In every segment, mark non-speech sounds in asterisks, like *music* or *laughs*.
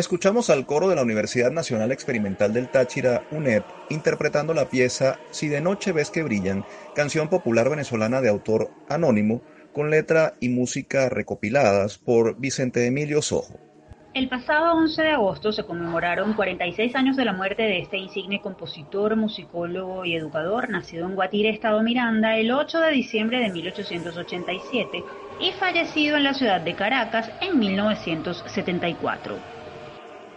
Escuchamos al coro de la Universidad Nacional Experimental del Táchira, UNEP, interpretando la pieza Si de noche ves que brillan, canción popular venezolana de autor anónimo, con letra y música recopiladas por Vicente Emilio Sojo. El pasado 11 de agosto se conmemoraron 46 años de la muerte de este insigne compositor, musicólogo y educador, nacido en Guatire, Estado Miranda, el 8 de diciembre de 1887 y fallecido en la ciudad de Caracas en 1974.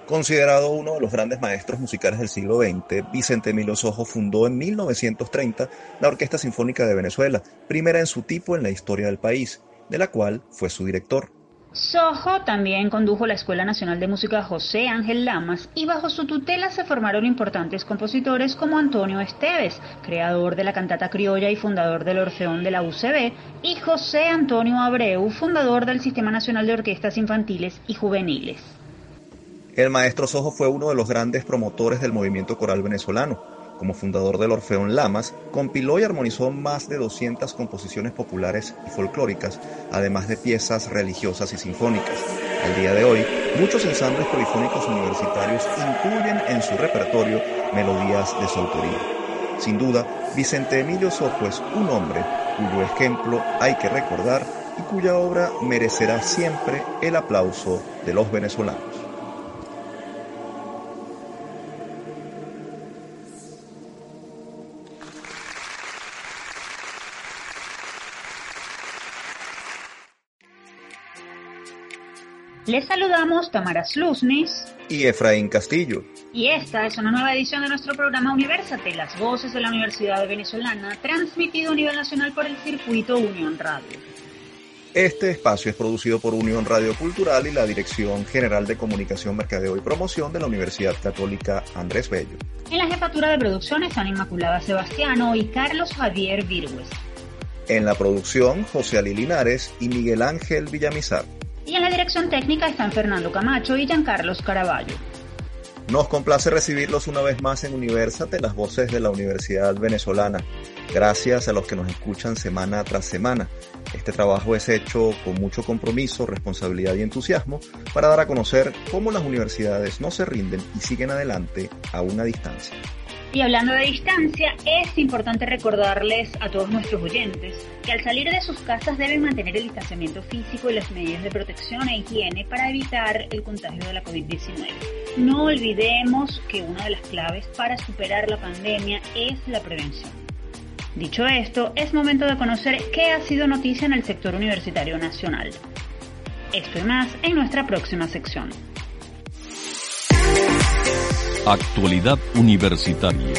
Considerado uno de los grandes maestros musicales del siglo XX, Vicente Emilio Sojo fundó en 1930 la Orquesta Sinfónica de Venezuela, primera en su tipo en la historia del país, de la cual fue su director. Sojo también condujo la Escuela Nacional de Música José Ángel Lamas y bajo su tutela se formaron importantes compositores como Antonio Esteves, creador de la cantata criolla y fundador del Orfeón de la UCB, y José Antonio Abreu, fundador del Sistema Nacional de Orquestas Infantiles y Juveniles. El maestro Sojo fue uno de los grandes promotores del movimiento coral venezolano. Como fundador del Orfeón Lamas, compiló y armonizó más de 200 composiciones populares y folclóricas, además de piezas religiosas y sinfónicas. Al día de hoy, muchos ensambles polifónicos universitarios incluyen en su repertorio melodías de su autoría. Sin duda, Vicente Emilio Sojo es un hombre cuyo ejemplo hay que recordar y cuya obra merecerá siempre el aplauso de los venezolanos. Les saludamos Tamara Slusnis y Efraín Castillo. Y esta es una nueva edición de nuestro programa Universate, las voces de la Universidad Venezolana, transmitido a nivel nacional por el circuito Unión Radio. Este espacio es producido por Unión Radio Cultural y la Dirección General de Comunicación, Mercadeo y Promoción de la Universidad Católica Andrés Bello. En la jefatura de producción están Inmaculada Sebastiano y Carlos Javier Virgües. En la producción, José Ali Linares y Miguel Ángel Villamizar. Y en la dirección técnica están Fernando Camacho y Giancarlos Caraballo. Nos complace recibirlos una vez más en Universate, las voces de la Universidad Venezolana. Gracias a los que nos escuchan semana tras semana. Este trabajo es hecho con mucho compromiso, responsabilidad y entusiasmo para dar a conocer cómo las universidades no se rinden y siguen adelante a una distancia. Y hablando de distancia, es importante recordarles a todos nuestros oyentes que al salir de sus casas deben mantener el distanciamiento físico y las medidas de protección e higiene para evitar el contagio de la COVID-19. No olvidemos que una de las claves para superar la pandemia es la prevención. Dicho esto, es momento de conocer qué ha sido noticia en el sector universitario nacional. Esto y más en nuestra próxima sección. Actualidad Universitaria.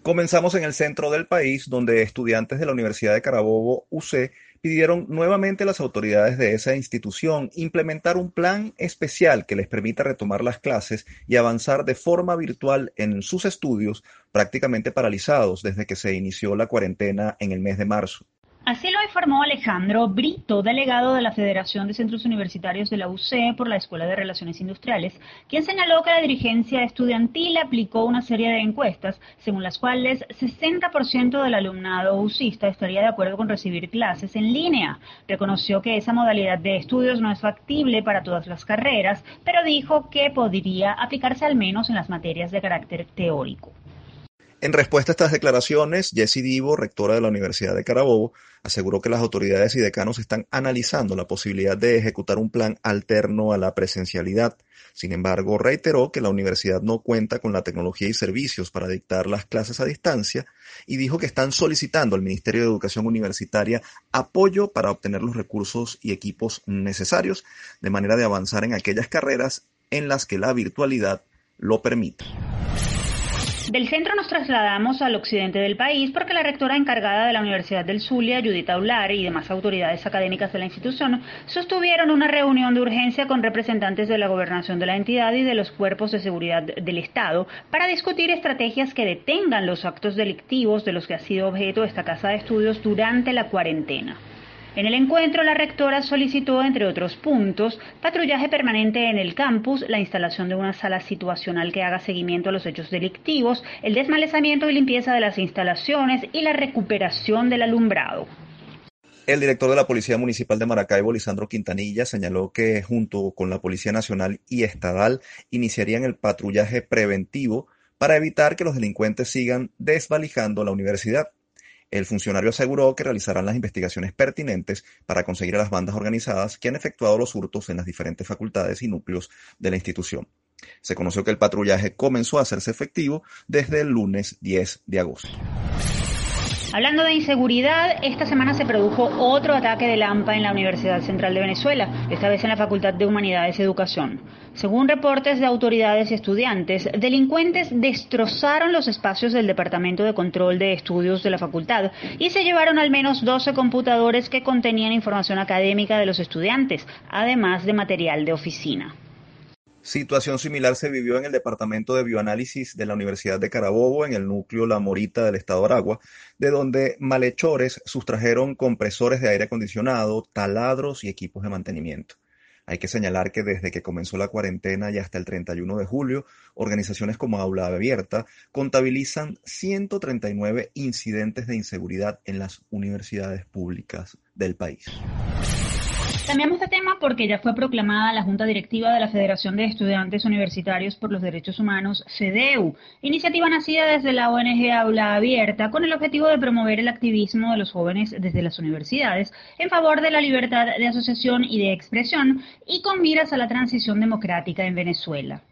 Comenzamos en el centro del país, donde estudiantes de la Universidad de Carabobo, UC, pidieron nuevamente a las autoridades de esa institución implementar un plan especial que les permita retomar las clases y avanzar de forma virtual en sus estudios, prácticamente paralizados desde que se inició la cuarentena en el mes de marzo. Así lo informó Alejandro Brito, delegado de la Federación de Centros Universitarios de la UC por la Escuela de Relaciones Industriales, quien señaló que la dirigencia estudiantil aplicó una serie de encuestas según las cuales 60% del alumnado UCista estaría de acuerdo con recibir clases en línea. Reconoció que esa modalidad de estudios no es factible para todas las carreras, pero dijo que podría aplicarse al menos en las materias de carácter teórico. En respuesta a estas declaraciones, Jessie Divo, rectora de la Universidad de Carabobo, aseguró que las autoridades y decanos están analizando la posibilidad de ejecutar un plan alterno a la presencialidad. Sin embargo, reiteró que la universidad no cuenta con la tecnología y servicios para dictar las clases a distancia y dijo que están solicitando al Ministerio de Educación Universitaria apoyo para obtener los recursos y equipos necesarios de manera de avanzar en aquellas carreras en las que la virtualidad lo permita. Del centro nos trasladamos al occidente del país porque la rectora encargada de la Universidad del Zulia, Judith Aular, y demás autoridades académicas de la institución sostuvieron una reunión de urgencia con representantes de la gobernación de la entidad y de los cuerpos de seguridad del Estado para discutir estrategias que detengan los actos delictivos de los que ha sido objeto esta casa de estudios durante la cuarentena. En el encuentro, la rectora solicitó, entre otros puntos, patrullaje permanente en el campus, la instalación de una sala situacional que haga seguimiento a los hechos delictivos, el desmalezamiento y limpieza de las instalaciones y la recuperación del alumbrado. El director de la Policía Municipal de Maracaibo, Lisandro Quintanilla, señaló que junto con la Policía Nacional y Estadal iniciarían el patrullaje preventivo para evitar que los delincuentes sigan desvalijando la universidad. El funcionario aseguró que realizarán las investigaciones pertinentes para conseguir a las bandas organizadas que han efectuado los hurtos en las diferentes facultades y núcleos de la institución. Se conoció que el patrullaje comenzó a hacerse efectivo desde el lunes 10 de agosto. Hablando de inseguridad, esta semana se produjo otro ataque de Lampa en la Universidad Central de Venezuela, esta vez en la Facultad de Humanidades y Educación. Según reportes de autoridades y estudiantes, delincuentes destrozaron los espacios del Departamento de Control de Estudios de la facultad y se llevaron al menos 12 computadores que contenían información académica de los estudiantes, además de material de oficina. Situación similar se vivió en el Departamento de Bioanálisis de la Universidad de Carabobo, en el núcleo La Morita del estado Aragua, de donde malhechores sustrajeron compresores de aire acondicionado, taladros y equipos de mantenimiento. Hay que señalar que desde que comenzó la cuarentena y hasta el 31 de julio, organizaciones como Aula Abierta contabilizan 139 incidentes de inseguridad en las universidades públicas del país. Cambiamos de tema porque ya fue proclamada la Junta Directiva de la Federación de Estudiantes Universitarios por los Derechos Humanos, FEDEU, iniciativa nacida desde la ONG Aula Abierta con el objetivo de promover el activismo de los jóvenes desde las universidades en favor de la libertad de asociación y de expresión y con miras a la transición democrática en Venezuela.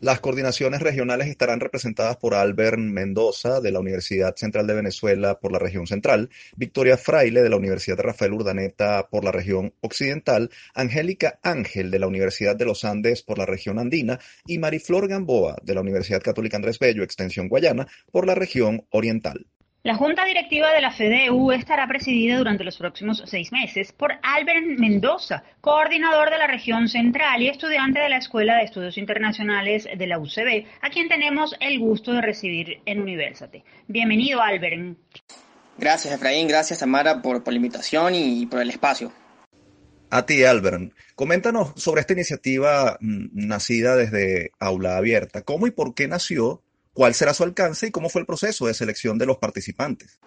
Las coordinaciones regionales estarán representadas por Albert Mendoza de la Universidad Central de Venezuela por la región central, Victoria Fraile de la Universidad Rafael Urdaneta por la región occidental, Angélica Ángel de la Universidad de los Andes por la región andina y Mariflor Gamboa de la Universidad Católica Andrés Bello, Extensión Guayana, por la región oriental. La Junta Directiva de la FEDEU estará presidida durante los próximos seis meses por Albert Mendoza, coordinador de la región central y estudiante de la Escuela de Estudios Internacionales de la UCB, a quien tenemos el gusto de recibir en Universate. Bienvenido, Albert. Gracias, Efraín. Gracias, Amara, por, por la invitación y por el espacio. A ti, Albert. Coméntanos sobre esta iniciativa mm, nacida desde Aula Abierta. ¿Cómo y por qué nació? Cuál será su alcance y cómo fue el proceso de selección de los participantes.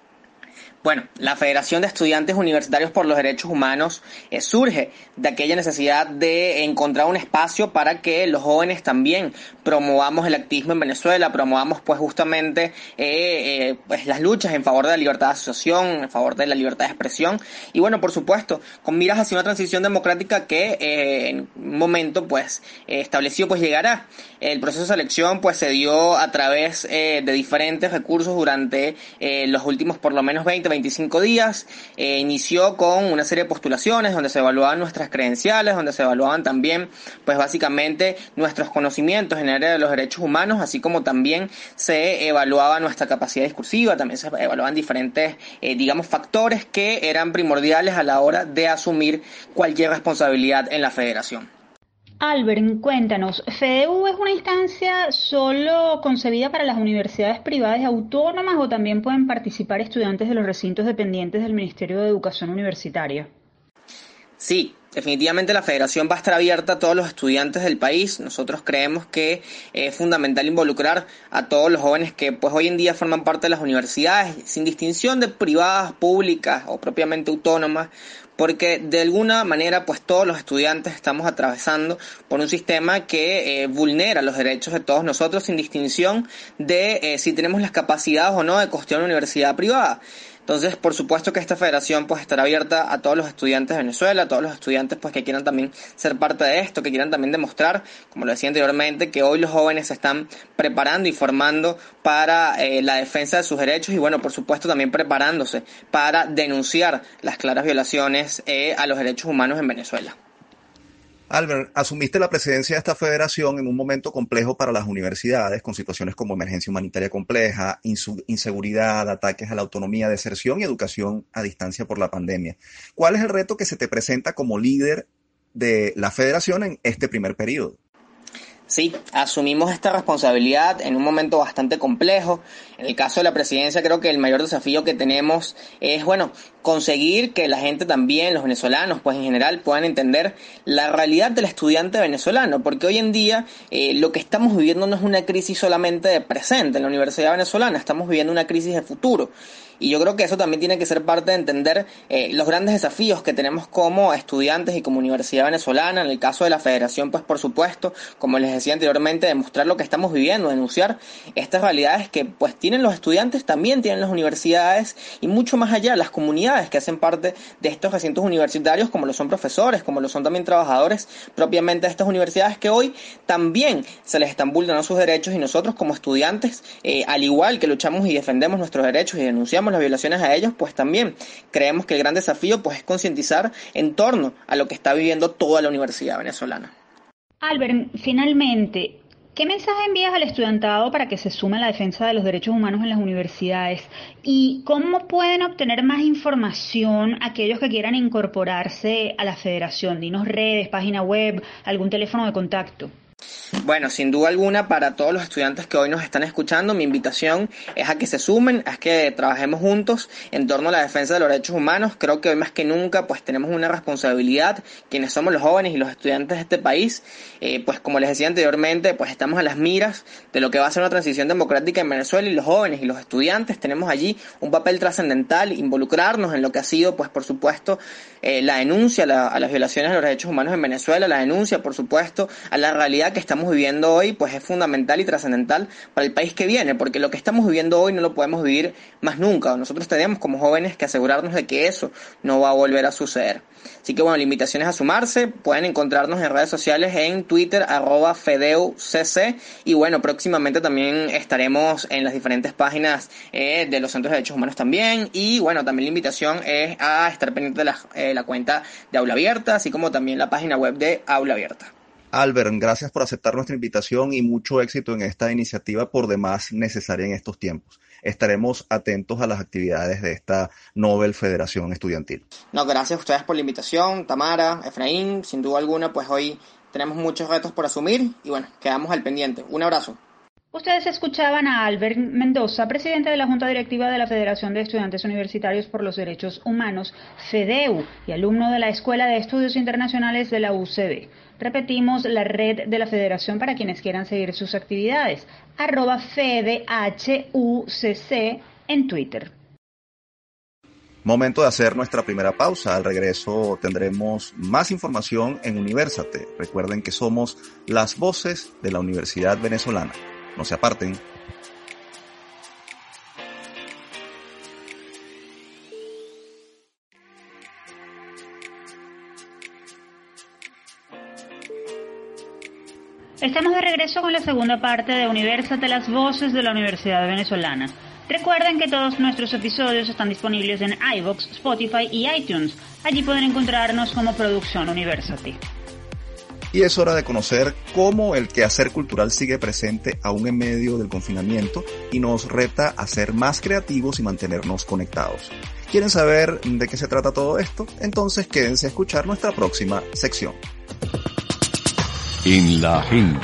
Bueno, la Federación de Estudiantes Universitarios por los Derechos Humanos eh, surge de aquella necesidad de encontrar un espacio para que los jóvenes también promovamos el activismo en Venezuela, promovamos pues justamente eh, eh, pues las luchas en favor de la libertad de asociación, en favor de la libertad de expresión y bueno, por supuesto, con miras hacia una transición democrática que en un momento pues establecido pues llegará. El proceso de selección pues se dio a través de diferentes recursos durante los últimos por lo menos 20, 25 días. Eh, inició con una serie de postulaciones donde se evaluaban nuestras credenciales, donde se evaluaban también, pues básicamente, nuestros conocimientos en el área de los derechos humanos, así como también se evaluaba nuestra capacidad discursiva, también se evaluaban diferentes, eh, digamos, factores que eran primordiales a la hora de asumir cualquier responsabilidad en la federación. Albert, cuéntanos, ¿FEDEU es una instancia solo concebida para las universidades privadas autónomas o también pueden participar estudiantes de los recintos dependientes del Ministerio de Educación Universitaria? Sí, definitivamente la federación va a estar abierta a todos los estudiantes del país. Nosotros creemos que es fundamental involucrar a todos los jóvenes que pues hoy en día forman parte de las universidades, sin distinción de privadas, públicas o propiamente autónomas, porque de alguna manera pues todos los estudiantes estamos atravesando por un sistema que eh, vulnera los derechos de todos nosotros sin distinción de eh, si tenemos las capacidades o no de costear una universidad privada. Entonces, por supuesto que esta federación pues estará abierta a todos los estudiantes de Venezuela, a todos los estudiantes pues que quieran también ser parte de esto, que quieran también demostrar, como lo decía anteriormente, que hoy los jóvenes se están preparando y formando para eh, la defensa de sus derechos y bueno, por supuesto también preparándose para denunciar las claras violaciones eh, a los derechos humanos en Venezuela. Albert, asumiste la presidencia de esta federación en un momento complejo para las universidades, con situaciones como emergencia humanitaria compleja, inseguridad, ataques a la autonomía, deserción y educación a distancia por la pandemia. ¿Cuál es el reto que se te presenta como líder de la federación en este primer periodo? Sí, asumimos esta responsabilidad en un momento bastante complejo. En el caso de la presidencia creo que el mayor desafío que tenemos es, bueno, conseguir que la gente también, los venezolanos, pues en general puedan entender la realidad del estudiante venezolano, porque hoy en día eh, lo que estamos viviendo no es una crisis solamente de presente en la Universidad Venezolana, estamos viviendo una crisis de futuro. Y yo creo que eso también tiene que ser parte de entender eh, los grandes desafíos que tenemos como estudiantes y como Universidad Venezolana. En el caso de la Federación, pues por supuesto, como les decía anteriormente, demostrar lo que estamos viviendo, denunciar estas realidades que pues tienen los estudiantes, también tienen las universidades y mucho más allá, las comunidades que hacen parte de estos recintos universitarios, como lo son profesores, como lo son también trabajadores propiamente de estas universidades que hoy también se les están vulnerando sus derechos y nosotros como estudiantes, eh, al igual que luchamos y defendemos nuestros derechos y denunciamos las violaciones a ellos, pues también creemos que el gran desafío pues es concientizar en torno a lo que está viviendo toda la universidad venezolana. Albert, finalmente, ¿Qué mensaje envías al estudiantado para que se sume a la defensa de los derechos humanos en las universidades? ¿Y cómo pueden obtener más información aquellos que quieran incorporarse a la federación? Dinos redes, página web, algún teléfono de contacto. Bueno, sin duda alguna, para todos los estudiantes que hoy nos están escuchando, mi invitación es a que se sumen, a que trabajemos juntos en torno a la defensa de los derechos humanos. Creo que hoy más que nunca, pues tenemos una responsabilidad, quienes somos los jóvenes y los estudiantes de este país, eh, pues como les decía anteriormente, pues estamos a las miras de lo que va a ser una transición democrática en Venezuela y los jóvenes y los estudiantes tenemos allí un papel trascendental, involucrarnos en lo que ha sido, pues por supuesto, eh, la denuncia a las violaciones de los derechos humanos en Venezuela, la denuncia, por supuesto, a la realidad que estamos viviendo hoy, pues es fundamental y trascendental para el país que viene, porque lo que estamos viviendo hoy no lo podemos vivir más nunca. Nosotros tenemos como jóvenes que asegurarnos de que eso no va a volver a suceder. Así que bueno, la invitación es a sumarse, pueden encontrarnos en redes sociales en Twitter, arroba FedeuCC, y bueno, próximamente también estaremos en las diferentes páginas eh, de los Centros de Derechos Humanos también, y bueno, también la invitación es a estar pendiente de la, eh, la cuenta de Aula Abierta, así como también la página web de Aula Abierta. Albert, gracias por aceptar nuestra invitación y mucho éxito en esta iniciativa por demás necesaria en estos tiempos. Estaremos atentos a las actividades de esta Nobel Federación Estudiantil. No, gracias a ustedes por la invitación, Tamara, Efraín, sin duda alguna, pues hoy tenemos muchos retos por asumir y bueno, quedamos al pendiente. Un abrazo. Ustedes escuchaban a Albert Mendoza, presidente de la Junta Directiva de la Federación de Estudiantes Universitarios por los Derechos Humanos, FEDEU, y alumno de la Escuela de Estudios Internacionales de la UCB. Repetimos la red de la federación para quienes quieran seguir sus actividades, arroba FedeHUCC en Twitter. Momento de hacer nuestra primera pausa. Al regreso tendremos más información en Universate. Recuerden que somos las voces de la Universidad Venezolana. No se aparten. Estamos de regreso con la segunda parte de Universate, las voces de la Universidad Venezolana. Recuerden que todos nuestros episodios están disponibles en iVoox, Spotify y iTunes. Allí pueden encontrarnos como Producción Universate y es hora de conocer cómo el quehacer cultural sigue presente aún en medio del confinamiento y nos reta a ser más creativos y mantenernos conectados. ¿Quieren saber de qué se trata todo esto? Entonces quédense a escuchar nuestra próxima sección. En la agenda.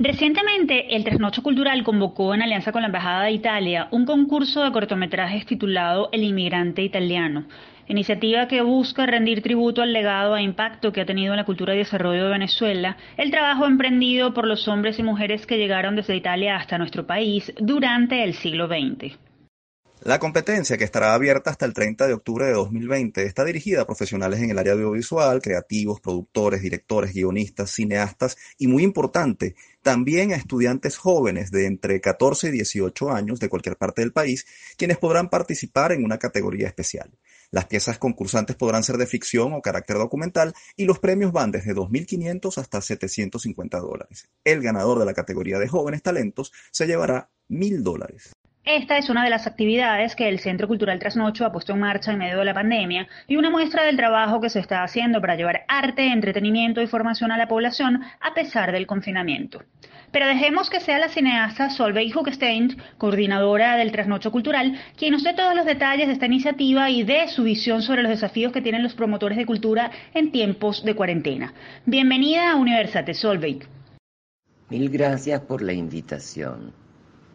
Recientemente, el Trasnocho Cultural convocó en alianza con la Embajada de Italia un concurso de cortometrajes titulado El inmigrante italiano, iniciativa que busca rendir tributo al legado e impacto que ha tenido en la cultura y desarrollo de Venezuela, el trabajo emprendido por los hombres y mujeres que llegaron desde Italia hasta nuestro país durante el siglo XX. La competencia, que estará abierta hasta el 30 de octubre de 2020, está dirigida a profesionales en el área audiovisual, creativos, productores, directores, guionistas, cineastas y, muy importante, también a estudiantes jóvenes de entre 14 y 18 años de cualquier parte del país, quienes podrán participar en una categoría especial. Las piezas concursantes podrán ser de ficción o carácter documental y los premios van desde 2.500 hasta 750 dólares. El ganador de la categoría de jóvenes talentos se llevará 1.000 dólares. Esta es una de las actividades que el Centro Cultural Trasnocho ha puesto en marcha en medio de la pandemia y una muestra del trabajo que se está haciendo para llevar arte, entretenimiento y formación a la población a pesar del confinamiento. Pero dejemos que sea la cineasta Solveig Huckstein, coordinadora del Trasnocho Cultural, quien nos dé todos los detalles de esta iniciativa y de su visión sobre los desafíos que tienen los promotores de cultura en tiempos de cuarentena. Bienvenida a Universate, Solveig. Mil gracias por la invitación.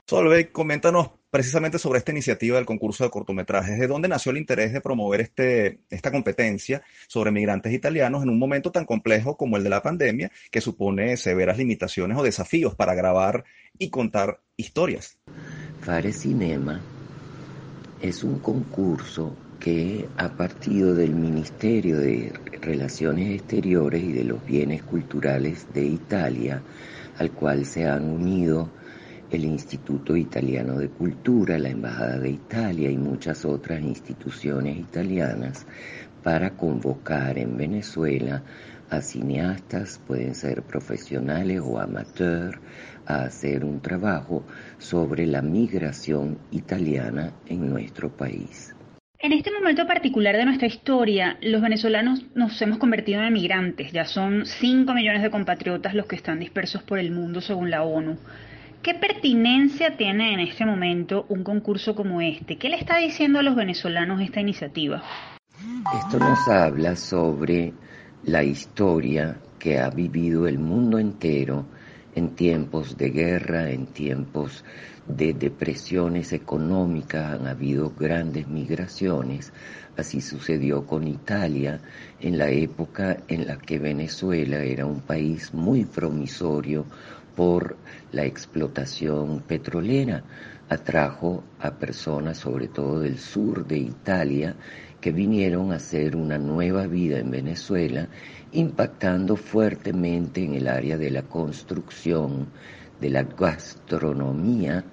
Solveig, coméntanos precisamente sobre esta iniciativa del concurso de cortometrajes. ¿De dónde nació el interés de promover este, esta competencia sobre migrantes italianos en un momento tan complejo como el de la pandemia, que supone severas limitaciones o desafíos para grabar y contar historias? Fare Cinema es un concurso que ha partido del Ministerio de Relaciones Exteriores y de los Bienes Culturales de Italia, al cual se han unido el Instituto Italiano de Cultura, la Embajada de Italia y muchas otras instituciones italianas para convocar en Venezuela a cineastas, pueden ser profesionales o amateurs, a hacer un trabajo sobre la migración italiana en nuestro país. En este momento particular de nuestra historia, los venezolanos nos hemos convertido en emigrantes. Ya son 5 millones de compatriotas los que están dispersos por el mundo según la ONU. ¿Qué pertinencia tiene en este momento un concurso como este? ¿Qué le está diciendo a los venezolanos esta iniciativa? Esto nos habla sobre la historia que ha vivido el mundo entero en tiempos de guerra, en tiempos de depresiones económicas, han habido grandes migraciones. Así sucedió con Italia en la época en la que Venezuela era un país muy promisorio, por la explotación petrolera. Atrajo a personas, sobre todo del sur de Italia, que vinieron a hacer una nueva vida en Venezuela, impactando fuertemente en el área de la construcción, de la gastronomía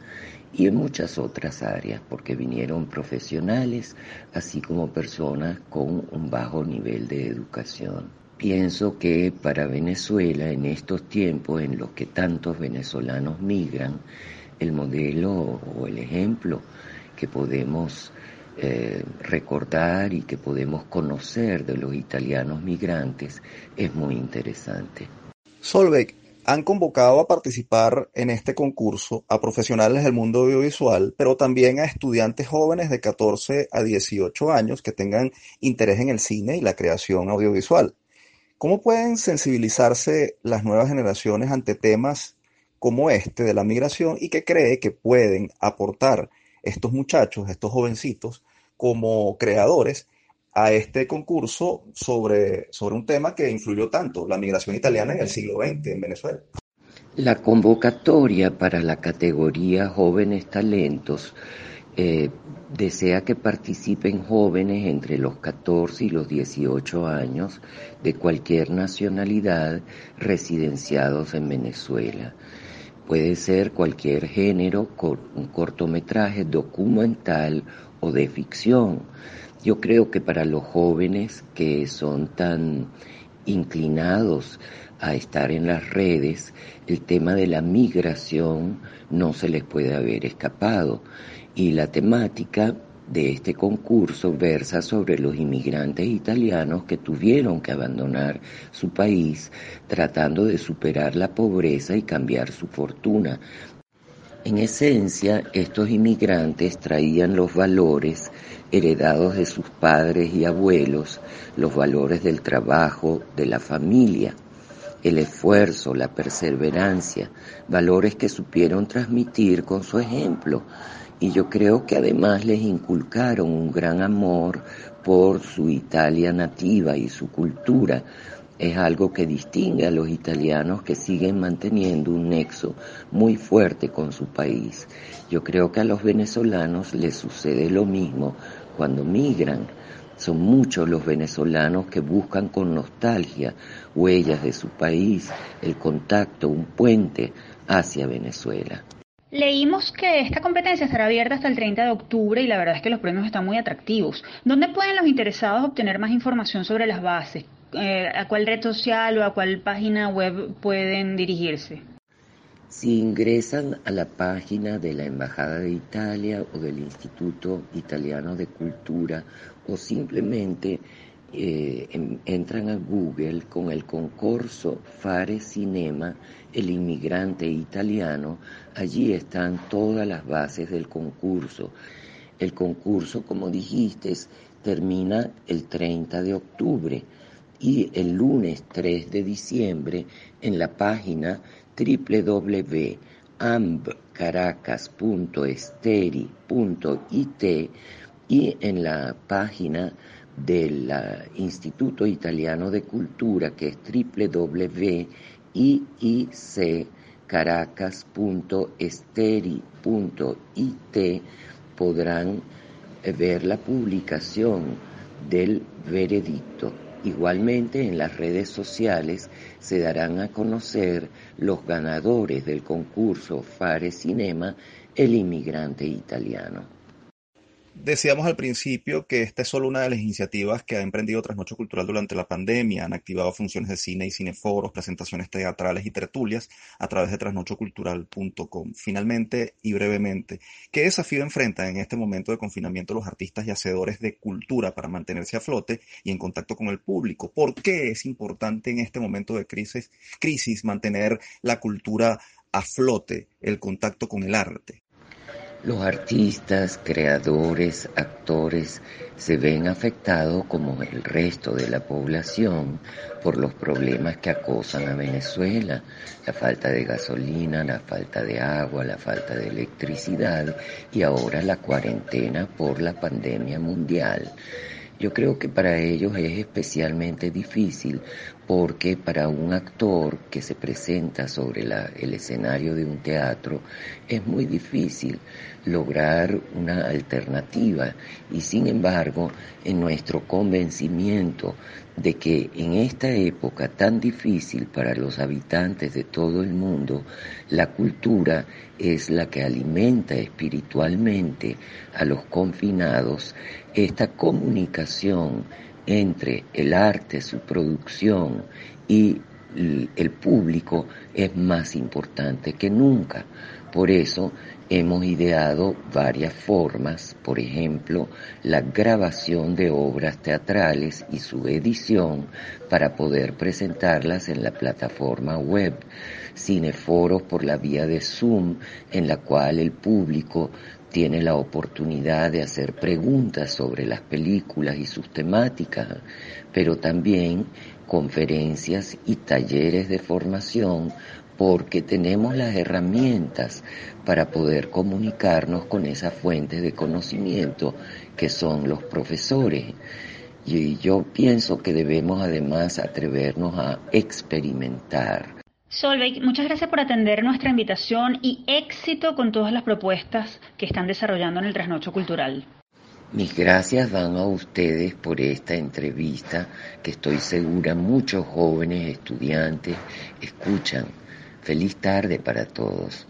y en muchas otras áreas, porque vinieron profesionales, así como personas con un bajo nivel de educación. Pienso que para Venezuela, en estos tiempos en los que tantos venezolanos migran, el modelo o el ejemplo que podemos eh, recordar y que podemos conocer de los italianos migrantes es muy interesante. Solveig, han convocado a participar en este concurso a profesionales del mundo audiovisual, pero también a estudiantes jóvenes de 14 a 18 años que tengan interés en el cine y la creación audiovisual. ¿Cómo pueden sensibilizarse las nuevas generaciones ante temas como este de la migración y qué cree que pueden aportar estos muchachos, estos jovencitos, como creadores a este concurso sobre, sobre un tema que influyó tanto, la migración italiana en el siglo XX en Venezuela? La convocatoria para la categoría Jóvenes Talentos eh, desea que participen jóvenes entre los 14 y los 18 años de cualquier nacionalidad residenciados en Venezuela. Puede ser cualquier género, un cortometraje documental o de ficción. Yo creo que para los jóvenes que son tan inclinados a estar en las redes, el tema de la migración no se les puede haber escapado y la temática de este concurso versa sobre los inmigrantes italianos que tuvieron que abandonar su país tratando de superar la pobreza y cambiar su fortuna. En esencia, estos inmigrantes traían los valores heredados de sus padres y abuelos, los valores del trabajo, de la familia, el esfuerzo, la perseverancia, valores que supieron transmitir con su ejemplo y yo creo que además les inculcaron un gran amor por su Italia nativa y su cultura. Es algo que distingue a los italianos que siguen manteniendo un nexo muy fuerte con su país. Yo creo que a los venezolanos les sucede lo mismo cuando migran. Son muchos los venezolanos que buscan con nostalgia huellas de su país, el contacto, un puente hacia Venezuela. Leímos que esta competencia estará abierta hasta el 30 de octubre y la verdad es que los premios están muy atractivos. ¿Dónde pueden los interesados obtener más información sobre las bases? Eh, ¿A cuál red social o a cuál página web pueden dirigirse? Si ingresan a la página de la Embajada de Italia o del Instituto Italiano de Cultura o simplemente eh, entran a Google con el concurso Fare Cinema, el inmigrante italiano, allí están todas las bases del concurso. El concurso, como dijiste, termina el 30 de octubre y el lunes 3 de diciembre en la página www ambcaracas.esteri.it y en la página del Instituto Italiano de Cultura que es www.iiccaracas.esteri.it podrán eh, ver la publicación del veredicto. Igualmente en las redes sociales se darán a conocer los ganadores del concurso Fare Cinema, el inmigrante italiano. Decíamos al principio que esta es solo una de las iniciativas que ha emprendido Trasnocho Cultural durante la pandemia. Han activado funciones de cine y cineforos, presentaciones teatrales y tertulias a través de trasnochocultural.com. Finalmente y brevemente, ¿qué desafío enfrentan en este momento de confinamiento los artistas y hacedores de cultura para mantenerse a flote y en contacto con el público? ¿Por qué es importante en este momento de crisis, crisis mantener la cultura a flote, el contacto con el arte? Los artistas, creadores, actores se ven afectados como el resto de la población por los problemas que acosan a Venezuela, la falta de gasolina, la falta de agua, la falta de electricidad y ahora la cuarentena por la pandemia mundial. Yo creo que para ellos es especialmente difícil porque para un actor que se presenta sobre el escenario de un teatro es muy difícil lograr una alternativa. Y sin embargo en nuestro convencimiento de que en esta época tan difícil para los habitantes de todo el mundo, la cultura es la que alimenta espiritualmente a los confinados, esta comunicación entre el arte, su producción y el público es más importante que nunca. Por eso hemos ideado varias formas, por ejemplo, la grabación de obras teatrales y su edición para poder presentarlas en la plataforma web, cineforos por la vía de Zoom, en la cual el público tiene la oportunidad de hacer preguntas sobre las películas y sus temáticas, pero también conferencias y talleres de formación porque tenemos las herramientas para poder comunicarnos con esas fuentes de conocimiento que son los profesores. Y yo pienso que debemos además atrevernos a experimentar. Solveig, muchas gracias por atender nuestra invitación y éxito con todas las propuestas que están desarrollando en el Trasnocho Cultural. Mis gracias van a ustedes por esta entrevista que estoy segura muchos jóvenes estudiantes escuchan. Feliz tarde para todos.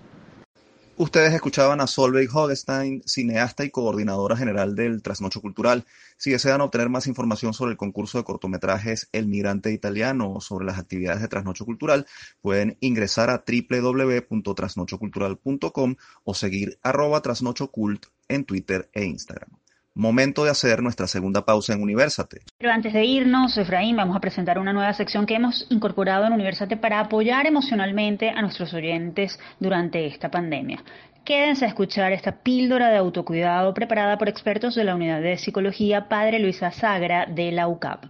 Ustedes escuchaban a Solveig Hogestein, cineasta y coordinadora general del Trasnocho Cultural. Si desean obtener más información sobre el concurso de cortometrajes El Migrante Italiano o sobre las actividades de Trasnocho Cultural, pueden ingresar a www.trasnochocultural.com o seguir arroba trasnochocult en Twitter e Instagram. Momento de hacer nuestra segunda pausa en Universate. Pero antes de irnos, Efraín, vamos a presentar una nueva sección que hemos incorporado en Universate para apoyar emocionalmente a nuestros oyentes durante esta pandemia. Quédense a escuchar esta píldora de autocuidado preparada por expertos de la Unidad de Psicología Padre Luisa Sagra de la UCAP.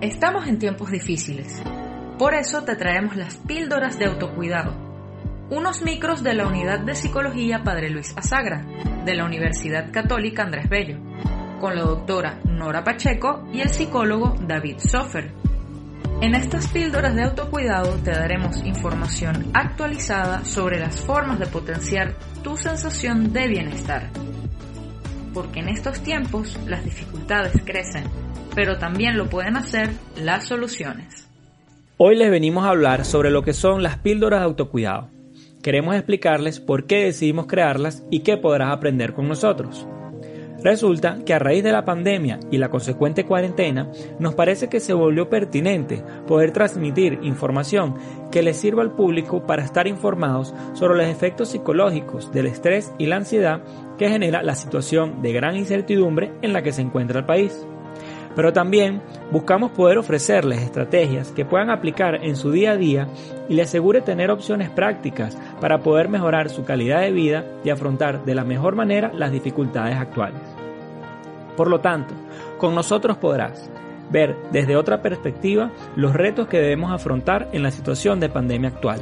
Estamos en tiempos difíciles. Por eso te traemos las píldoras de autocuidado unos micros de la Unidad de Psicología Padre Luis Azagra, de la Universidad Católica Andrés Bello, con la doctora Nora Pacheco y el psicólogo David Sofer. En estas píldoras de autocuidado te daremos información actualizada sobre las formas de potenciar tu sensación de bienestar. Porque en estos tiempos las dificultades crecen, pero también lo pueden hacer las soluciones. Hoy les venimos a hablar sobre lo que son las píldoras de autocuidado queremos explicarles por qué decidimos crearlas y qué podrás aprender con nosotros. Resulta que a raíz de la pandemia y la consecuente cuarentena, nos parece que se volvió pertinente poder transmitir información que les sirva al público para estar informados sobre los efectos psicológicos del estrés y la ansiedad que genera la situación de gran incertidumbre en la que se encuentra el país pero también buscamos poder ofrecerles estrategias que puedan aplicar en su día a día y les asegure tener opciones prácticas para poder mejorar su calidad de vida y afrontar de la mejor manera las dificultades actuales. Por lo tanto, con nosotros podrás ver desde otra perspectiva los retos que debemos afrontar en la situación de pandemia actual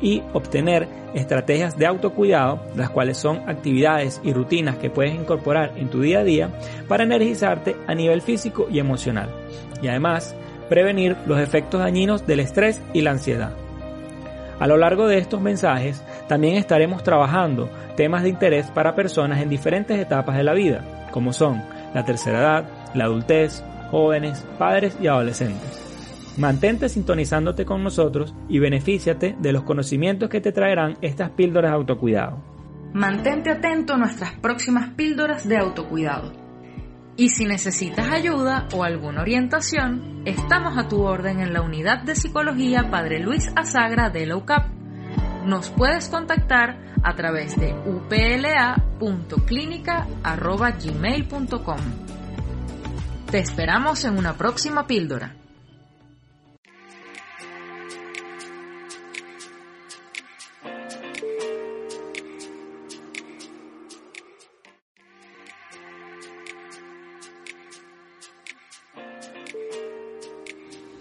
y obtener estrategias de autocuidado, las cuales son actividades y rutinas que puedes incorporar en tu día a día para energizarte a nivel físico y emocional. Y además, prevenir los efectos dañinos del estrés y la ansiedad. A lo largo de estos mensajes también estaremos trabajando temas de interés para personas en diferentes etapas de la vida, como son la tercera edad, la adultez, jóvenes, padres y adolescentes. Mantente sintonizándote con nosotros y benefíciate de los conocimientos que te traerán estas píldoras de autocuidado. Mantente atento a nuestras próximas píldoras de autocuidado. Y si necesitas ayuda o alguna orientación, estamos a tu orden en la unidad de psicología Padre Luis Azagra de la UCAP. Nos puedes contactar a través de upla.clinica.gmail.com. Te esperamos en una próxima píldora.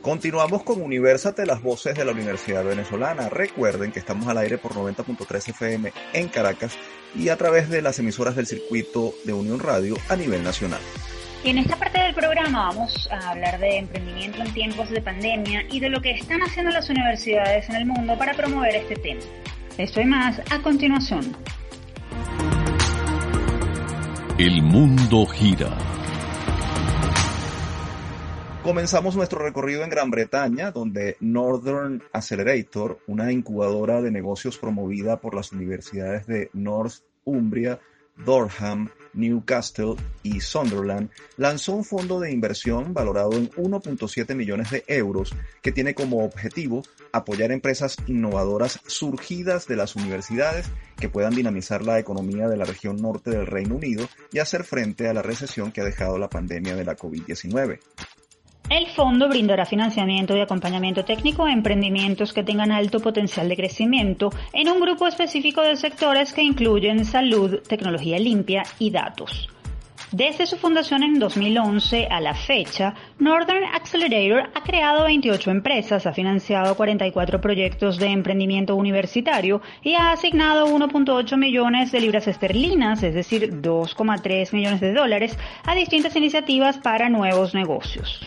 Continuamos con Universate, las voces de la Universidad Venezolana. Recuerden que estamos al aire por 90.3 FM en Caracas y a través de las emisoras del circuito de Unión Radio a nivel nacional. Y en esta parte del programa vamos a hablar de emprendimiento en tiempos de pandemia y de lo que están haciendo las universidades en el mundo para promover este tema. Esto y más a continuación. El mundo gira Comenzamos nuestro recorrido en Gran Bretaña, donde Northern Accelerator, una incubadora de negocios promovida por las universidades de Northumbria, Durham, Newcastle y Sunderland, lanzó un fondo de inversión valorado en 1.7 millones de euros que tiene como objetivo apoyar empresas innovadoras surgidas de las universidades que puedan dinamizar la economía de la región norte del Reino Unido y hacer frente a la recesión que ha dejado la pandemia de la COVID-19. El fondo brindará financiamiento y acompañamiento técnico a emprendimientos que tengan alto potencial de crecimiento en un grupo específico de sectores que incluyen salud, tecnología limpia y datos. Desde su fundación en 2011 a la fecha, Northern Accelerator ha creado 28 empresas, ha financiado 44 proyectos de emprendimiento universitario y ha asignado 1.8 millones de libras esterlinas, es decir, 2,3 millones de dólares, a distintas iniciativas para nuevos negocios.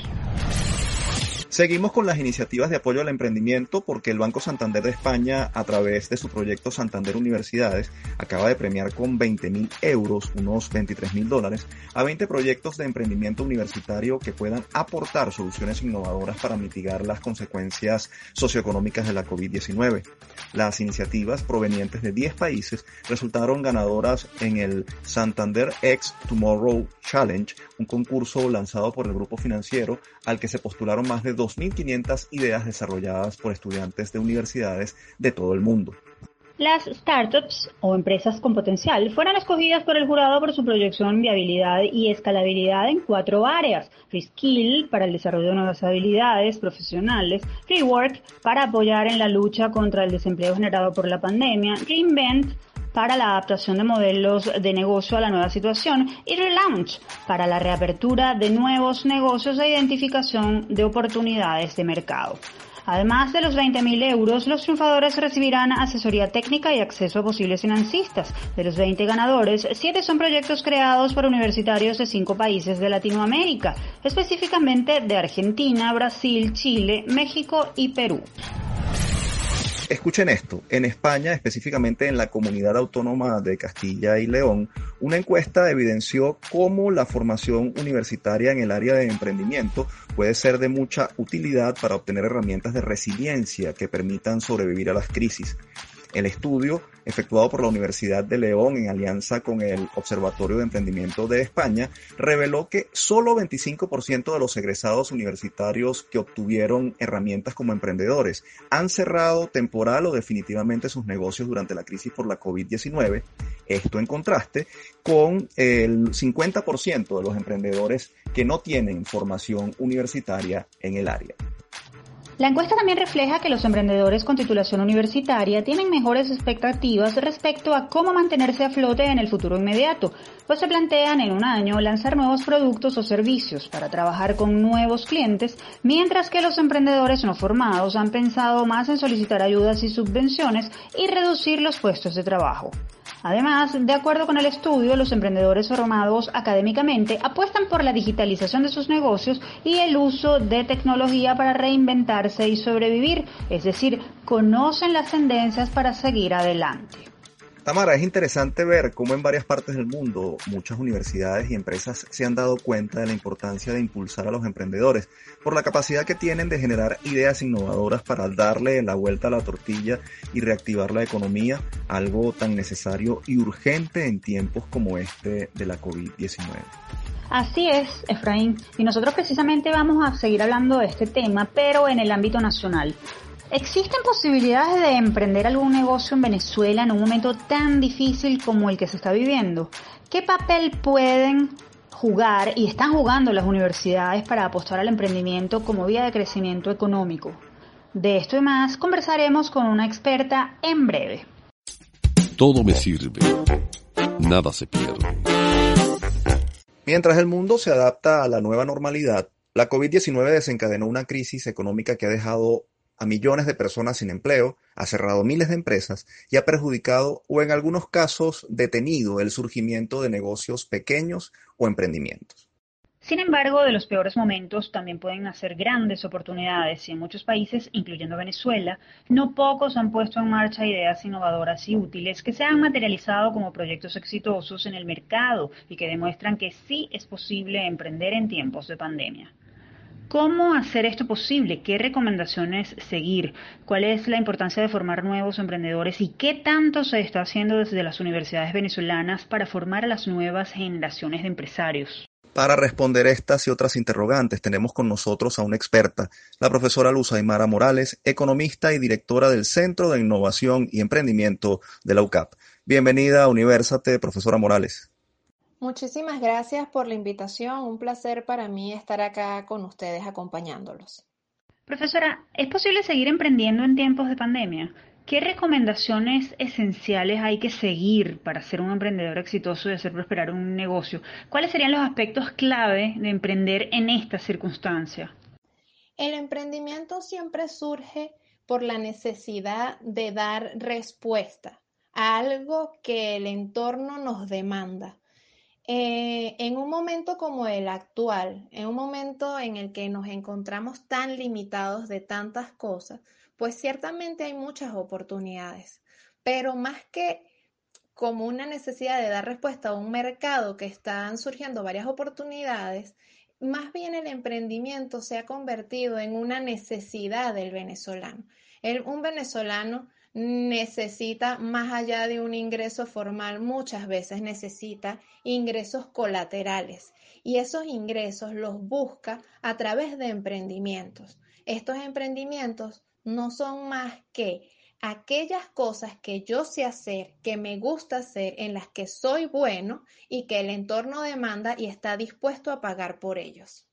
Seguimos con las iniciativas de apoyo al emprendimiento porque el Banco Santander de España, a través de su proyecto Santander Universidades, acaba de premiar con 20 mil euros, unos 23 mil dólares, a 20 proyectos de emprendimiento universitario que puedan aportar soluciones innovadoras para mitigar las consecuencias socioeconómicas de la COVID-19. Las iniciativas provenientes de 10 países resultaron ganadoras en el Santander X Tomorrow Challenge, un concurso lanzado por el grupo financiero al que se postularon más de 2.500 ideas desarrolladas por estudiantes de universidades de todo el mundo. Las startups o empresas con potencial fueron escogidas por el jurado por su proyección, viabilidad y escalabilidad en cuatro áreas. Freeskill para el desarrollo de nuevas habilidades profesionales, Freework para apoyar en la lucha contra el desempleo generado por la pandemia, Reinvent para la adaptación de modelos de negocio a la nueva situación y Relaunch para la reapertura de nuevos negocios e identificación de oportunidades de mercado. Además de los 20.000 euros, los triunfadores recibirán asesoría técnica y acceso a posibles financistas. De los 20 ganadores, 7 son proyectos creados por universitarios de 5 países de Latinoamérica, específicamente de Argentina, Brasil, Chile, México y Perú. Escuchen esto, en España, específicamente en la comunidad autónoma de Castilla y León, una encuesta evidenció cómo la formación universitaria en el área de emprendimiento puede ser de mucha utilidad para obtener herramientas de resiliencia que permitan sobrevivir a las crisis. El estudio, efectuado por la Universidad de León en alianza con el Observatorio de Emprendimiento de España, reveló que solo 25% de los egresados universitarios que obtuvieron herramientas como emprendedores han cerrado temporal o definitivamente sus negocios durante la crisis por la COVID-19. Esto en contraste con el 50% de los emprendedores que no tienen formación universitaria en el área. La encuesta también refleja que los emprendedores con titulación universitaria tienen mejores expectativas respecto a cómo mantenerse a flote en el futuro inmediato, pues se plantean en un año lanzar nuevos productos o servicios para trabajar con nuevos clientes, mientras que los emprendedores no formados han pensado más en solicitar ayudas y subvenciones y reducir los puestos de trabajo. Además, de acuerdo con el estudio, los emprendedores formados académicamente apuestan por la digitalización de sus negocios y el uso de tecnología para reinventarse y sobrevivir, es decir, conocen las tendencias para seguir adelante. Tamara, es interesante ver cómo en varias partes del mundo muchas universidades y empresas se han dado cuenta de la importancia de impulsar a los emprendedores por la capacidad que tienen de generar ideas innovadoras para darle la vuelta a la tortilla y reactivar la economía, algo tan necesario y urgente en tiempos como este de la COVID-19. Así es, Efraín, y nosotros precisamente vamos a seguir hablando de este tema, pero en el ámbito nacional. ¿Existen posibilidades de emprender algún negocio en Venezuela en un momento tan difícil como el que se está viviendo? ¿Qué papel pueden jugar y están jugando las universidades para apostar al emprendimiento como vía de crecimiento económico? De esto y más conversaremos con una experta en breve. Todo me sirve. Nada se pierde. Mientras el mundo se adapta a la nueva normalidad, la COVID-19 desencadenó una crisis económica que ha dejado a millones de personas sin empleo, ha cerrado miles de empresas y ha perjudicado o en algunos casos detenido el surgimiento de negocios pequeños o emprendimientos. Sin embargo, de los peores momentos también pueden nacer grandes oportunidades y en muchos países, incluyendo Venezuela, no pocos han puesto en marcha ideas innovadoras y útiles que se han materializado como proyectos exitosos en el mercado y que demuestran que sí es posible emprender en tiempos de pandemia. ¿Cómo hacer esto posible? ¿Qué recomendaciones seguir? ¿Cuál es la importancia de formar nuevos emprendedores? ¿Y qué tanto se está haciendo desde las universidades venezolanas para formar a las nuevas generaciones de empresarios? Para responder estas y otras interrogantes tenemos con nosotros a una experta, la profesora Luz Aymara Morales, economista y directora del Centro de Innovación y Emprendimiento de la UCAP. Bienvenida a Universate, profesora Morales. Muchísimas gracias por la invitación. Un placer para mí estar acá con ustedes acompañándolos. Profesora, ¿es posible seguir emprendiendo en tiempos de pandemia? ¿Qué recomendaciones esenciales hay que seguir para ser un emprendedor exitoso y hacer prosperar un negocio? ¿Cuáles serían los aspectos clave de emprender en esta circunstancia? El emprendimiento siempre surge por la necesidad de dar respuesta a algo que el entorno nos demanda. Eh, en un momento como el actual, en un momento en el que nos encontramos tan limitados de tantas cosas, pues ciertamente hay muchas oportunidades, pero más que como una necesidad de dar respuesta a un mercado que están surgiendo varias oportunidades, más bien el emprendimiento se ha convertido en una necesidad del venezolano. un venezolano necesita, más allá de un ingreso formal, muchas veces necesita ingresos colaterales y esos ingresos los busca a través de emprendimientos. Estos emprendimientos no son más que aquellas cosas que yo sé hacer, que me gusta hacer, en las que soy bueno y que el entorno demanda y está dispuesto a pagar por ellos.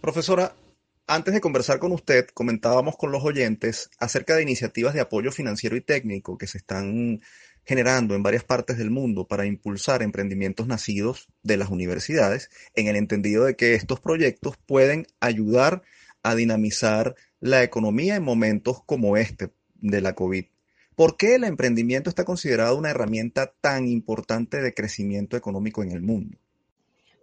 Profesora, antes de conversar con usted, comentábamos con los oyentes acerca de iniciativas de apoyo financiero y técnico que se están generando en varias partes del mundo para impulsar emprendimientos nacidos de las universidades, en el entendido de que estos proyectos pueden ayudar a dinamizar la economía en momentos como este de la COVID. ¿Por qué el emprendimiento está considerado una herramienta tan importante de crecimiento económico en el mundo?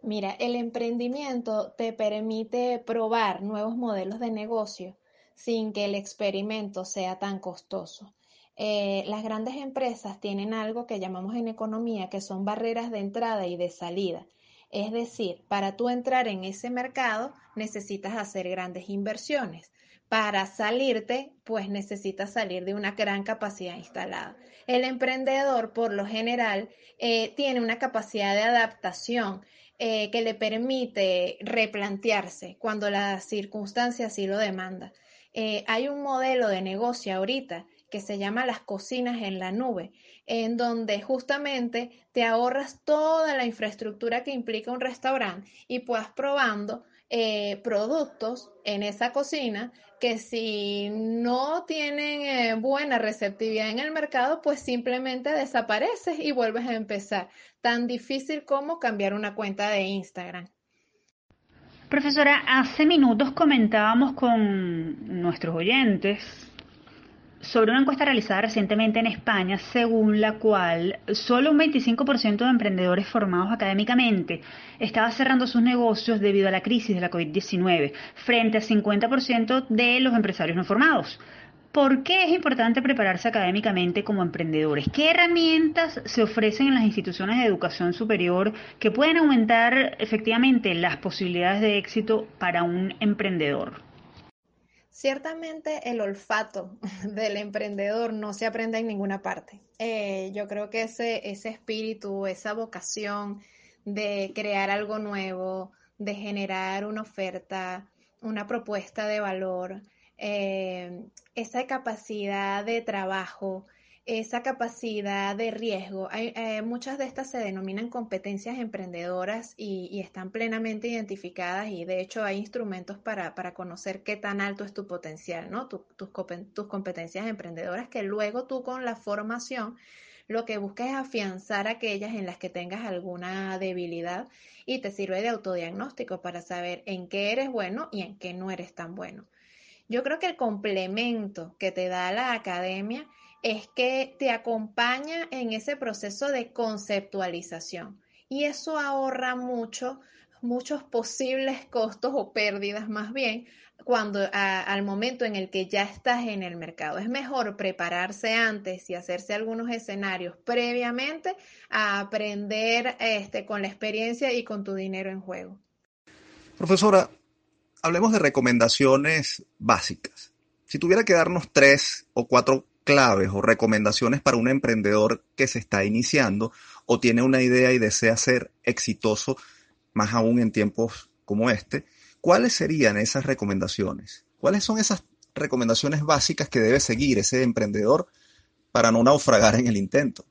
Mira, el emprendimiento te permite probar nuevos modelos de negocio sin que el experimento sea tan costoso. Eh, las grandes empresas tienen algo que llamamos en economía que son barreras de entrada y de salida. Es decir, para tú entrar en ese mercado necesitas hacer grandes inversiones. Para salirte, pues necesitas salir de una gran capacidad instalada. El emprendedor, por lo general, eh, tiene una capacidad de adaptación eh, que le permite replantearse cuando la circunstancia así lo demanda. Eh, hay un modelo de negocio ahorita que se llama las cocinas en la nube, en donde justamente te ahorras toda la infraestructura que implica un restaurante y puedas probando eh, productos en esa cocina que si no tienen eh, buena receptividad en el mercado, pues simplemente desapareces y vuelves a empezar. Tan difícil como cambiar una cuenta de Instagram. Profesora, hace minutos comentábamos con nuestros oyentes sobre una encuesta realizada recientemente en España, según la cual solo un 25% de emprendedores formados académicamente estaba cerrando sus negocios debido a la crisis de la COVID-19, frente al 50% de los empresarios no formados. ¿Por qué es importante prepararse académicamente como emprendedores? ¿Qué herramientas se ofrecen en las instituciones de educación superior que pueden aumentar efectivamente las posibilidades de éxito para un emprendedor? Ciertamente el olfato *laughs* del emprendedor no se aprende en ninguna parte. Eh, yo creo que ese, ese espíritu, esa vocación de crear algo nuevo, de generar una oferta, una propuesta de valor, eh, esa capacidad de trabajo, esa capacidad de riesgo. Hay, eh, muchas de estas se denominan competencias emprendedoras y, están plenamente identificadas y de hecho hay instrumentos para, conocer qué tan alto es tu potencial, ¿no? tus, tus competencias emprendedoras que luego tú con la formación lo que buscas es afianzar aquellas en las que tengas alguna debilidad y te sirve de autodiagnóstico para saber en qué eres bueno y en qué no eres tan bueno. Yo creo que el complemento que te da la academia es que te acompaña en ese proceso de conceptualización y eso ahorra mucho, muchos posibles costos o pérdidas más bien cuando al momento en el que ya estás en el mercado. Es mejor prepararse antes y hacerse algunos escenarios previamente a aprender este, con la experiencia y con tu dinero en juego. Profesora, hablemos de recomendaciones básicas. Si tuviera que darnos tres o cuatro claves o recomendaciones para un emprendedor que se está iniciando o tiene una idea y desea ser exitoso, más aún en tiempos como este, ¿cuáles serían esas recomendaciones? ¿Cuáles son esas recomendaciones básicas que debe seguir ese emprendedor para no naufragar en el intento?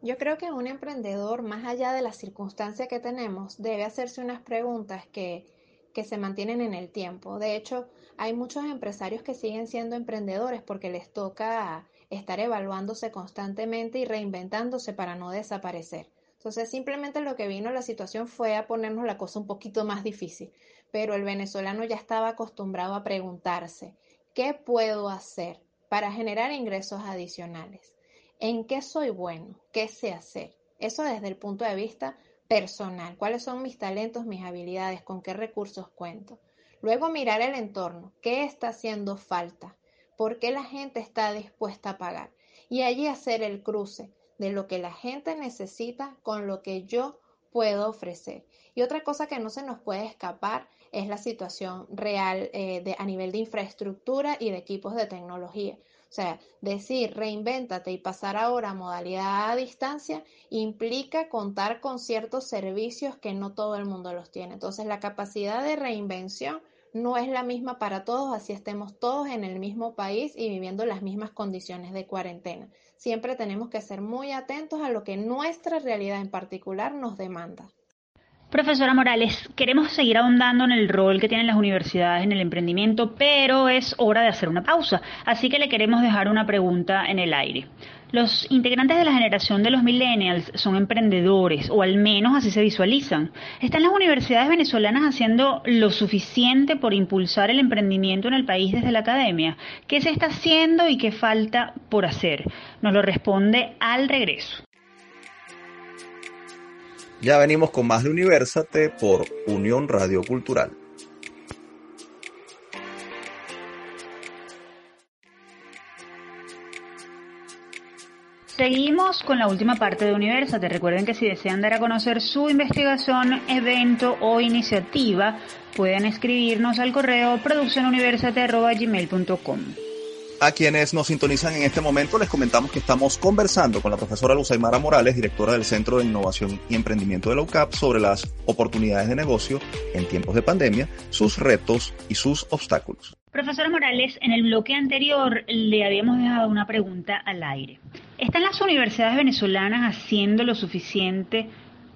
Yo creo que un emprendedor, más allá de la circunstancia que tenemos, debe hacerse unas preguntas que, que se mantienen en el tiempo. De hecho, hay muchos empresarios que siguen siendo emprendedores porque les toca estar evaluándose constantemente y reinventándose para no desaparecer. Entonces, simplemente lo que vino la situación fue a ponernos la cosa un poquito más difícil, pero el venezolano ya estaba acostumbrado a preguntarse, ¿qué puedo hacer para generar ingresos adicionales? ¿En qué soy bueno? ¿Qué sé hacer? Eso desde el punto de vista personal. ¿Cuáles son mis talentos, mis habilidades? ¿Con qué recursos cuento? Luego mirar el entorno, qué está haciendo falta, por qué la gente está dispuesta a pagar. Y allí hacer el cruce de lo que la gente necesita con lo que yo puedo ofrecer. Y otra cosa que no se nos puede escapar es la situación real eh, a nivel de infraestructura y de equipos de tecnología. O sea, decir reinvéntate y pasar ahora a modalidad a distancia implica contar con ciertos servicios que no todo el mundo los tiene. Entonces, la capacidad de reinvención no es la misma para todos, así estemos todos en el mismo país y viviendo las mismas condiciones de cuarentena. Siempre tenemos que ser muy atentos a lo que nuestra realidad en particular nos demanda. Profesora Morales, queremos seguir ahondando en el rol que tienen las universidades en el emprendimiento, pero es hora de hacer una pausa, así que le queremos dejar una pregunta en el aire. Los integrantes de la generación de los millennials son emprendedores, o al menos así se visualizan. ¿Están las universidades venezolanas haciendo lo suficiente por impulsar el emprendimiento en el país desde la academia? ¿Qué se está haciendo y qué falta por hacer? Nos lo responde al regreso. Ya venimos con más de Universate por Unión Radio Cultural. Seguimos con la última parte de Universate. Recuerden que si desean dar a conocer su investigación, evento o iniciativa, pueden escribirnos al correo produccionuniversate.gmail.com. A quienes nos sintonizan en este momento les comentamos que estamos conversando con la profesora Luzaymara Morales, directora del Centro de Innovación y Emprendimiento de la UCAP, sobre las oportunidades de negocio en tiempos de pandemia, sus retos y sus obstáculos. Profesora Morales, en el bloque anterior le habíamos dejado una pregunta al aire. ¿Están las universidades venezolanas haciendo lo suficiente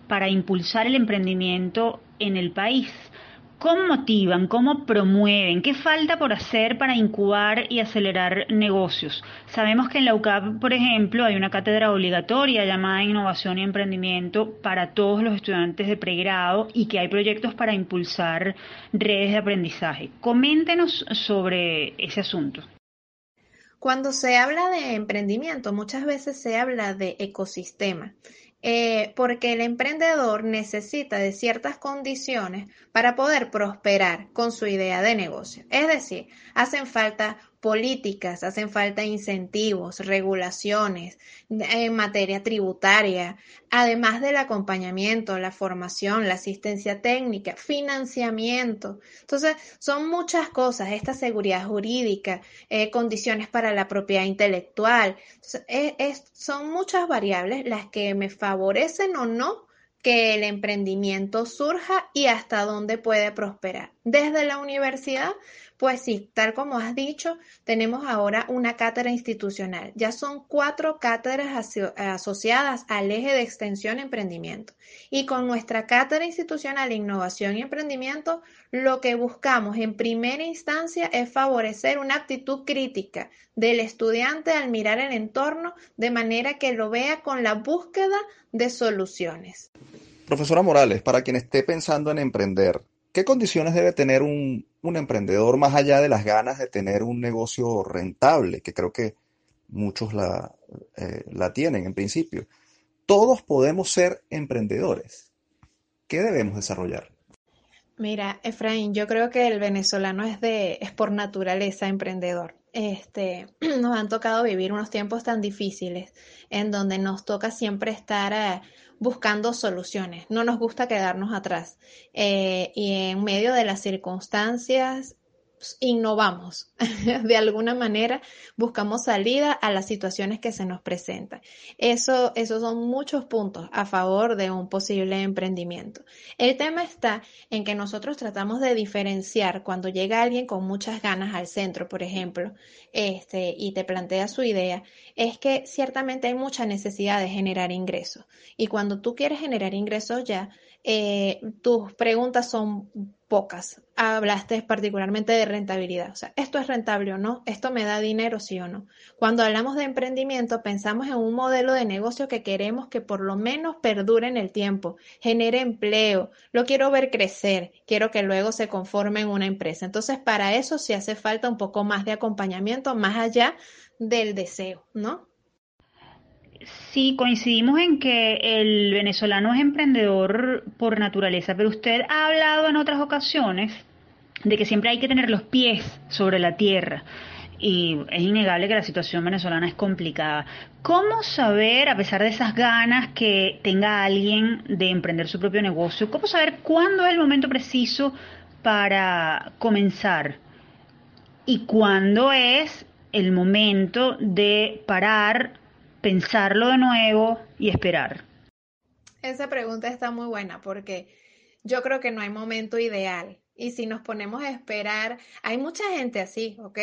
para impulsar el emprendimiento en el país? ¿Cómo motivan? ¿Cómo promueven? ¿Qué falta por hacer para incubar y acelerar negocios? Sabemos que en la UCAP, por ejemplo, hay una cátedra obligatoria llamada Innovación y Emprendimiento para todos los estudiantes de pregrado y que hay proyectos para impulsar redes de aprendizaje. Coméntenos sobre ese asunto. Cuando se habla de emprendimiento, muchas veces se habla de ecosistema. Eh, porque el emprendedor necesita de ciertas condiciones para poder prosperar con su idea de negocio. Es decir, hacen falta políticas, hacen falta incentivos, regulaciones en materia tributaria, además del acompañamiento, la formación, la asistencia técnica, financiamiento. Entonces, son muchas cosas, esta seguridad jurídica, eh, condiciones para la propiedad intelectual. son muchas variables las que me favorecen o no que el emprendimiento surja y hasta dónde puede prosperar. Desde la universidad pues sí, tal como has dicho, tenemos ahora una cátedra institucional. Ya son cuatro cátedras asociadas al eje de extensión emprendimiento. Y con nuestra cátedra institucional Innovación y Emprendimiento, lo que buscamos en primera instancia es favorecer una actitud crítica del estudiante al mirar el entorno de manera que lo vea con la búsqueda de soluciones. Profesora Morales, para quien esté pensando en emprender, ¿Qué condiciones debe tener un, emprendedor más allá de las ganas de tener un negocio rentable, que creo que muchos la, eh, la tienen en principio? Todos podemos ser emprendedores. ¿Qué debemos desarrollar? Mira, Efraín, yo creo que el venezolano es de, es por naturaleza emprendedor. Este, *clears throat* nos han tocado vivir unos tiempos tan difíciles en donde nos toca siempre estar eh, buscando soluciones. No nos gusta quedarnos atrás. Eh, y en medio de las circunstancias innovamos, *laughs* de alguna manera buscamos salida a las situaciones que se nos presentan. Eso, esos son muchos puntos a favor de un posible emprendimiento. El tema está en que nosotros tratamos de diferenciar cuando llega alguien con muchas ganas al centro, por ejemplo, este, y te plantea su idea, es que ciertamente hay mucha necesidad de generar ingresos. Y cuando tú quieres generar ingresos ya, eh, tus preguntas son pocas. Hablaste particularmente de rentabilidad. O sea, ¿esto es rentable o no? ¿Esto me da dinero, sí o no? Cuando hablamos de emprendimiento, pensamos en un modelo de negocio que queremos que por lo menos perdure en el tiempo, genere empleo, lo quiero ver crecer, quiero que luego se conforme en una empresa. Entonces, para eso sí hace falta un poco más de acompañamiento, más allá del deseo, ¿no? Sí, coincidimos en que el venezolano es emprendedor por naturaleza, pero usted ha hablado en otras ocasiones de que siempre hay que tener los pies sobre la tierra. Y es innegable que la situación venezolana es complicada. ¿Cómo saber, a pesar de esas ganas que tenga alguien de emprender su propio negocio, cómo saber cuándo es el momento preciso para comenzar? ¿Y cuándo es el momento de parar, pensarlo de nuevo y esperar? Esa pregunta está muy buena porque yo creo que no hay momento ideal. Y si nos ponemos a esperar, hay mucha gente así, ¿ok?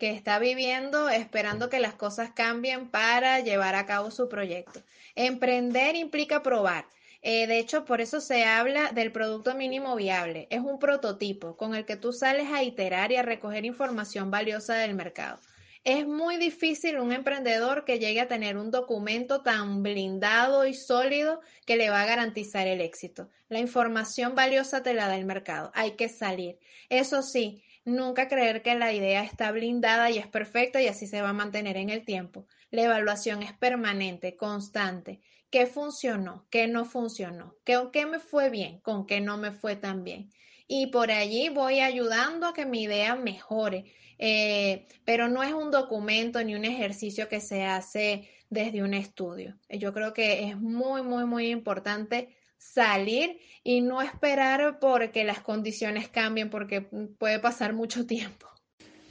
Que está viviendo esperando que las cosas cambien para llevar a cabo su proyecto. Emprender implica probar. Eh, de hecho, por eso se habla del producto mínimo viable. Es un prototipo con el que tú sales a iterar y a recoger información valiosa del mercado. Es muy difícil un emprendedor que llegue a tener un documento tan blindado y sólido que le va a garantizar el éxito. La información valiosa te la da el mercado. Hay que salir. Eso sí, nunca creer que la idea está blindada y es perfecta y así se va a mantener en el tiempo. La evaluación es permanente, constante. ¿Qué funcionó? ¿Qué no funcionó? ¿Qué, qué me fue bien? ¿Con qué no me fue tan bien? Y por allí voy ayudando a que mi idea mejore eh, pero no es un documento ni un ejercicio que se hace desde un estudio. Yo creo que es muy, muy, muy importante salir y no esperar porque las condiciones cambien, porque puede pasar mucho tiempo.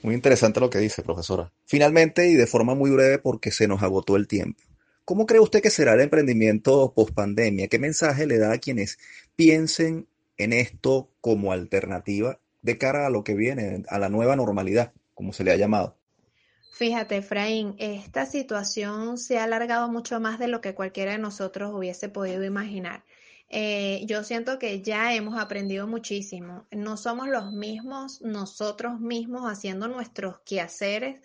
Muy interesante lo que dice, profesora. Finalmente, y de forma muy breve porque se nos agotó el tiempo, ¿cómo cree usted que será el emprendimiento post pandemia? ¿Qué mensaje le da a quienes piensen en esto como alternativa de cara a lo que viene, a la nueva normalidad, como se le ha llamado? Fíjate, Efraín, esta situación se ha alargado mucho más de lo que cualquiera de nosotros hubiese podido imaginar. Eh, yo siento que ya hemos aprendido muchísimo. No somos los mismos nosotros mismos haciendo nuestros quehaceres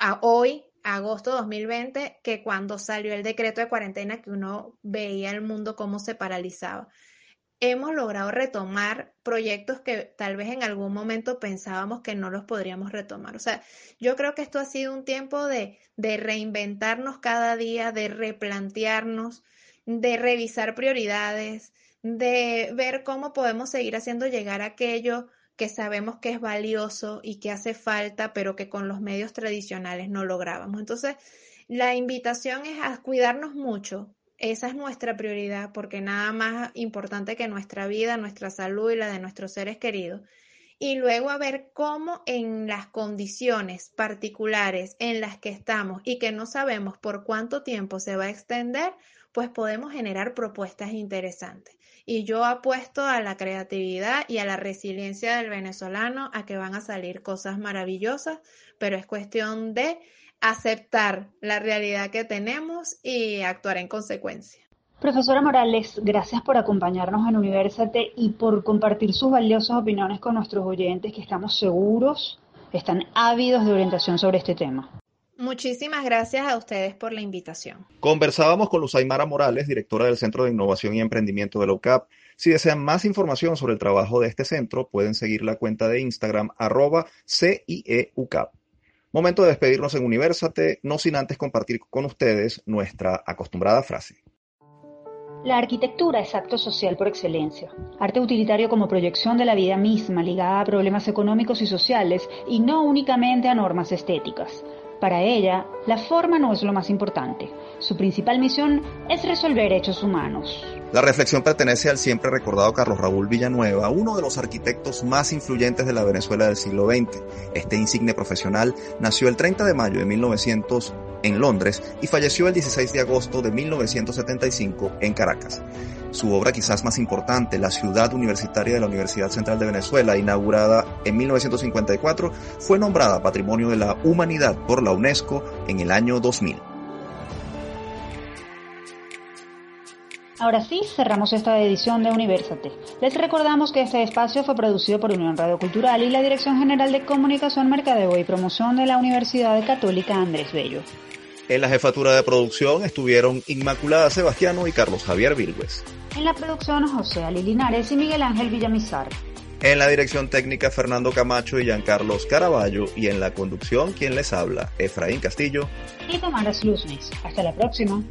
a hoy, agosto 2020, que cuando salió el decreto de cuarentena que uno veía el mundo cómo se paralizaba hemos logrado retomar proyectos que tal vez en algún momento pensábamos que no los podríamos retomar. O sea, yo creo que esto ha sido un tiempo de, de reinventarnos cada día, de replantearnos, de revisar prioridades, de ver cómo podemos seguir haciendo llegar aquello que sabemos que es valioso y que hace falta, pero que con los medios tradicionales no lográbamos. Entonces, la invitación es a cuidarnos mucho, esa es nuestra prioridad porque nada más importante que nuestra vida, nuestra salud y la de nuestros seres queridos. Y luego a ver cómo en las condiciones particulares en las que estamos y que no sabemos por cuánto tiempo se va a extender, pues podemos generar propuestas interesantes. Y yo apuesto a la creatividad y a la resiliencia del venezolano a que van a salir cosas maravillosas, pero es cuestión de aceptar la realidad que tenemos y actuar en consecuencia. Profesora Morales, gracias por acompañarnos en Universate y por compartir sus valiosas opiniones con nuestros oyentes que estamos seguros están ávidos de orientación sobre este tema. Muchísimas gracias a ustedes por la invitación. Conversábamos con Luzaymara Morales, directora del Centro de Innovación y Emprendimiento de LOCAP. Si desean más información sobre el trabajo de este centro, pueden seguir la cuenta de Instagram arroba CIEUCAP. Momento de despedirnos en Universate, no sin antes compartir con ustedes nuestra acostumbrada frase. La arquitectura es acto social por excelencia, arte utilitario como proyección de la vida misma ligada a problemas económicos y sociales y no únicamente a normas estéticas. Para ella, la forma no es lo más importante. Su principal misión es resolver hechos humanos. La reflexión pertenece al siempre recordado Carlos Raúl Villanueva, uno de los arquitectos más influyentes de la Venezuela del siglo XX. Este insigne profesional nació el 30 de mayo de 1900 en Londres y falleció el 16 de agosto de 1975 en Caracas. Su obra quizás más importante, La ciudad universitaria de la Universidad Central de Venezuela, inaugurada en 1954, fue nombrada Patrimonio de la Humanidad por la UNESCO en el año 2000. Ahora sí, cerramos esta edición de Universate. Les recordamos que este espacio fue producido por Unión Radio Cultural y la Dirección General de Comunicación, Mercadeo y Promoción de la Universidad Católica Andrés Bello. En la jefatura de producción estuvieron Inmaculada Sebastiano y Carlos Javier Vilgües. En la producción José Ali Linares y Miguel Ángel Villamizar. En la dirección técnica Fernando Camacho y Giancarlos Caraballo y en la conducción quien les habla Efraín Castillo y Tamara Luznis. Hasta la próxima.